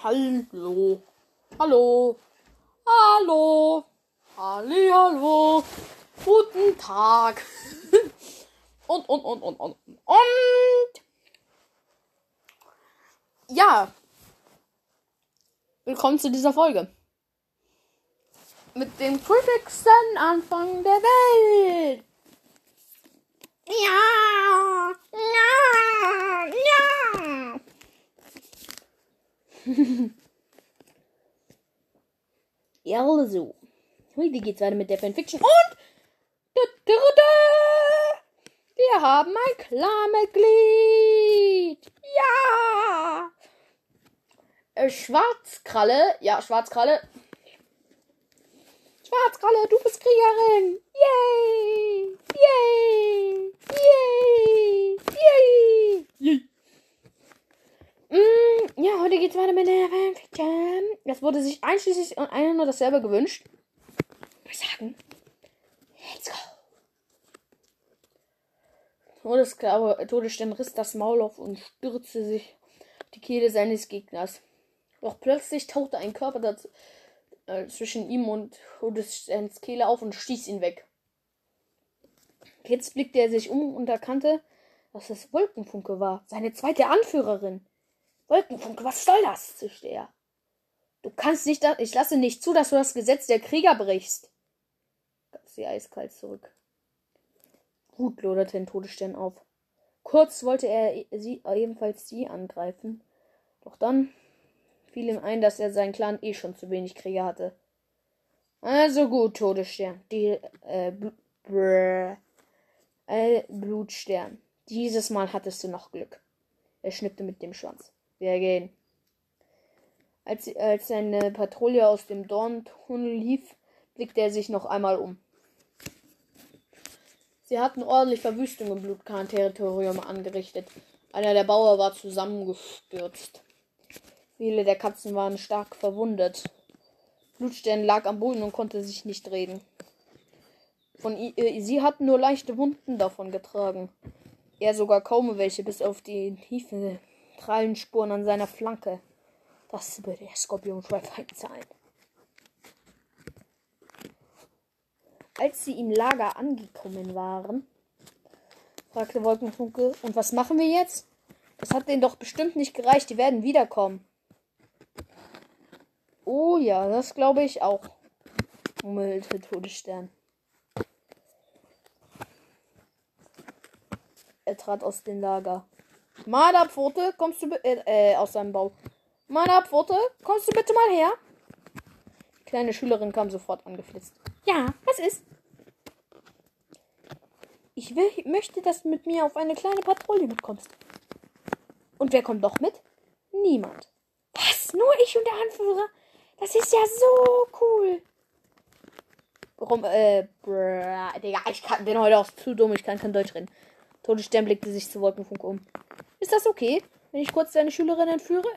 Hallo. Hallo. Hallo. Halli, hallo. Guten Tag. und, und, und, und, und. Und. Ja. Willkommen zu dieser Folge. Mit dem kritischsten Anfang der Welt. Ja. Ja. Ja. ja, also. Heute geht's weiter mit der Fanfiction und wir haben ein Klarmitglied. Ja. Äh, Schwarzkralle, ja, Schwarzkralle. Schwarzkralle, du bist Kriegerin. Yay! Yay! Yay! Yay! Yay! Mm, ja, heute geht's weiter mit der Das wurde sich einschließlich einer nur dasselbe gewünscht. Wir sagen, let's go. Todesklaue, Todesstern riss das Maul auf und stürzte sich die Kehle seines Gegners. Doch plötzlich tauchte ein Körper dazu, äh, zwischen ihm und Todessterns Kehle auf und stieß ihn weg. Jetzt blickte er sich um und erkannte, dass es Wolkenfunke war, seine zweite Anführerin. Wolkenfunke, was soll das? zischte er. Du kannst nicht, da ich lasse nicht zu, dass du das Gesetz der Krieger brichst. Gab sie eiskalt zurück. Gut loderte den Todesstern auf. Kurz wollte er sie ebenfalls sie angreifen, doch dann fiel ihm ein, dass er seinen Clan eh schon zu wenig Krieger hatte. Also gut, Todesstern, die äh, Bl äh, Blutstern. Dieses Mal hattest du noch Glück. Er schnippte mit dem Schwanz. Wir gehen. Als, als seine Patrouille aus dem Dorntunnel lief, blickte er sich noch einmal um. Sie hatten ordentlich Verwüstung im Blutkan-Territorium angerichtet. Einer der Bauer war zusammengestürzt. Viele der Katzen waren stark verwundet. Blutstern lag am Boden und konnte sich nicht reden. Von äh, sie hatten nur leichte Wunden davon getragen. Er sogar kaum welche, bis auf die tiefe Krallenspuren an seiner Flanke. Das würde der Skorpionschweif sein. Als sie im Lager angekommen waren, fragte Wolkenfunke, und was machen wir jetzt? Das hat denen doch bestimmt nicht gereicht, die werden wiederkommen. Oh ja, das glaube ich auch, murmelte Todesstern. Er trat aus dem Lager. Marderpfote, kommst du äh, äh, aus seinem Bau. Marderpfote, kommst du bitte mal her? Die kleine Schülerin kam sofort angeflitzt. Ja, was ist? Ich will, möchte, dass du mit mir auf eine kleine Patrouille mitkommst. Und wer kommt doch mit? Niemand. Was? Nur ich und der Anführer? Das ist ja so cool. Warum, äh, brr, Digga, ich kann, bin heute auch zu dumm, ich kann kein Deutsch reden. Todesstern blickte sich zu Wolkenfunk um. Ist das okay, wenn ich kurz deine Schülerin entführe?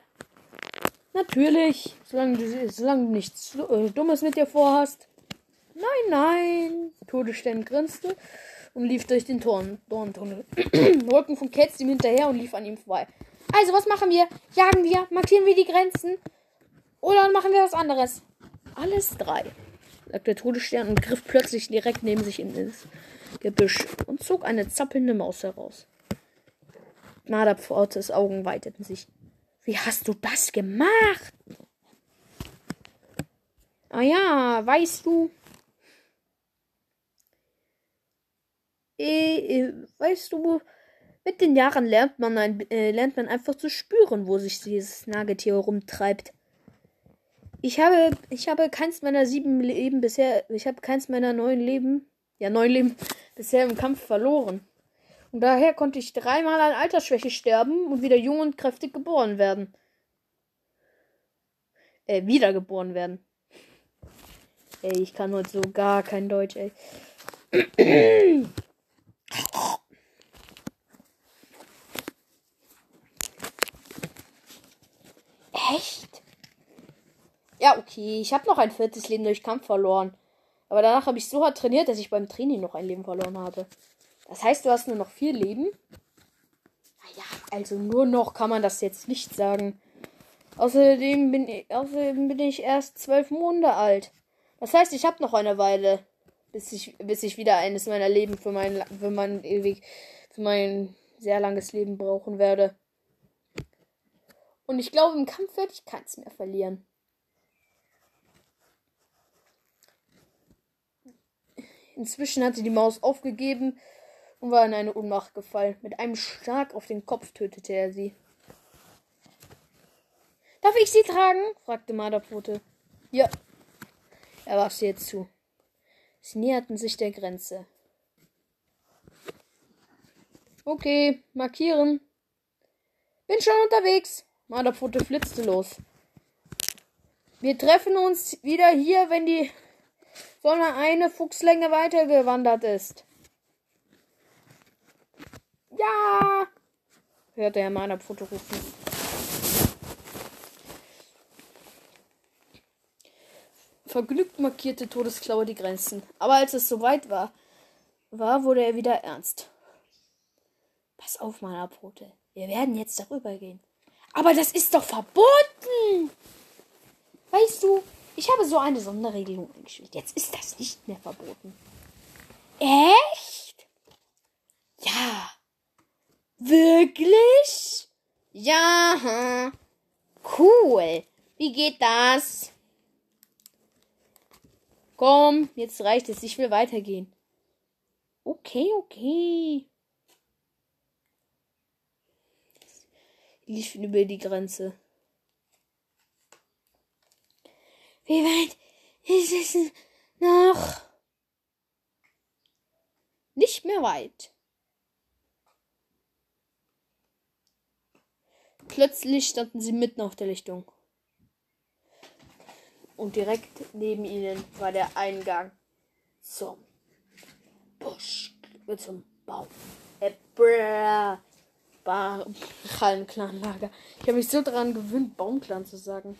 Natürlich, solange du, solange du nichts äh, Dummes mit dir vorhast. Nein, nein. Todesstern grinste und lief durch den Dorn Dorntunnel. Wolkenfunk ketzte ihm hinterher und lief an ihm vorbei. Also, was machen wir? Jagen wir? Markieren wir die Grenzen? Oder machen wir was anderes? Alles drei, sagte der Todesstern und griff plötzlich direkt neben sich in das Gebüsch und zog eine zappelnde Maus heraus. Marderpfortes Augen weiteten sich. Wie hast du das gemacht? Ah ja, weißt du. Äh, weißt du, mit den Jahren lernt man, ein, äh, lernt man einfach zu spüren, wo sich dieses Nagetier rumtreibt. Ich habe, ich habe keins meiner sieben Leben bisher, ich habe keins meiner neun Leben, ja neun Leben bisher im Kampf verloren. Und daher konnte ich dreimal an Altersschwäche sterben und wieder jung und kräftig geboren werden. Äh, wiedergeboren werden. Ey, ich kann heute so gar kein Deutsch, ey. Echt? Ja, okay. Ich habe noch ein viertes Leben durch Kampf verloren. Aber danach habe ich so hart trainiert, dass ich beim Training noch ein Leben verloren habe. Das heißt, du hast nur noch vier Leben? Naja, also nur noch kann man das jetzt nicht sagen. Außerdem bin ich, außerdem bin ich erst zwölf Monate alt. Das heißt, ich habe noch eine Weile, bis ich, bis ich wieder eines meiner Leben für mein, für mein ewig, für mein sehr langes Leben brauchen werde. Und ich glaube, im Kampf werde ich keins mehr verlieren. Inzwischen hatte die Maus aufgegeben und war in eine Ohnmacht gefallen. Mit einem Schlag auf den Kopf tötete er sie. Darf ich sie tragen? fragte Marderpfote. Ja. Er warf sie jetzt zu. Sie näherten sich der Grenze. Okay, markieren. Bin schon unterwegs. Marderpfote flitzte los. Wir treffen uns wieder hier, wenn die Sonne eine Fuchslänge weitergewandert ist. Ja, hörte Herr Marderpfote rufen. Vergnügt markierte Todesklaue die Grenzen. Aber als es soweit war, war, wurde er wieder ernst. Pass auf, Marderpfote. Wir werden jetzt darüber gehen. Aber das ist doch verboten! Weißt du, ich habe so eine Sonderregelung eingestellt. Jetzt ist das nicht mehr verboten. Echt? Ja. Wirklich? Ja. Cool. Wie geht das? Komm, jetzt reicht es. Ich will weitergehen. Okay, okay. Liefen über die Grenze. Wie weit ist es noch? Nicht mehr weit. Plötzlich standen sie mitten auf der Lichtung und direkt neben ihnen war der Eingang zum Busch, äh, zum Baum. Äh, Clan-Lager. Ich habe mich so daran gewöhnt, Baumclan zu sagen.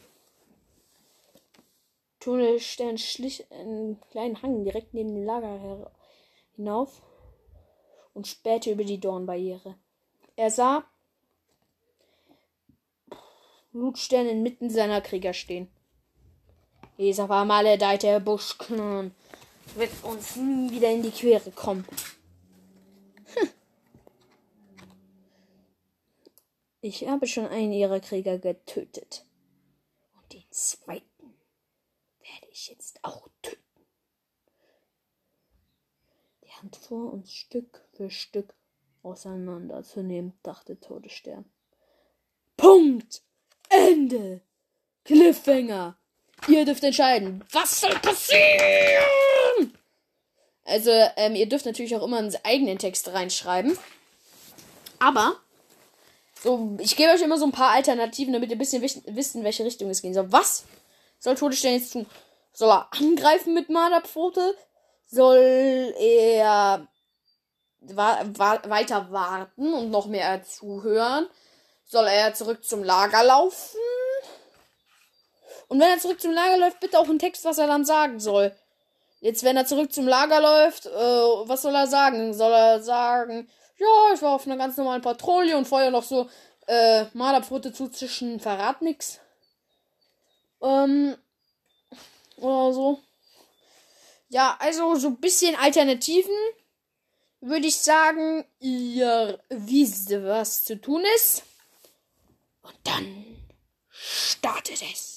Tunnelstern schlich einen kleinen Hang direkt neben dem Lager hinauf und spähte über die Dornbarriere. Er sah Blutstern inmitten seiner Krieger stehen. Dieser vermaledeite Buschknurren wird uns nie wieder in die Quere kommen. Hm. Ich habe schon einen ihrer Krieger getötet. Und den zweiten werde ich jetzt auch töten. Die Hand vor uns Stück für Stück auseinanderzunehmen, dachte Todesstern. Punkt! Ende! Cliffhanger! Ihr dürft entscheiden. Was soll passieren? Also, ähm, ihr dürft natürlich auch immer einen eigenen Text reinschreiben. Aber, so, ich gebe euch immer so ein paar Alternativen, damit ihr ein bisschen wisst, in welche Richtung es gehen soll. Was soll Todesstern jetzt tun? Soll er angreifen mit Marderpfote? Soll er wa wa weiter warten und noch mehr zuhören? Soll er zurück zum Lager laufen? Und wenn er zurück zum Lager läuft, bitte auch einen Text, was er dann sagen soll. Jetzt, wenn er zurück zum Lager läuft, äh, was soll er sagen? Soll er sagen, ja, ich war auf einer ganz normalen Patrouille und vorher noch so, äh, Marderpfote zuzischen, verrat nix. Ähm, oder so. Ja, also so ein bisschen Alternativen würde ich sagen, ihr wisst, was zu tun ist. Und dann startet es.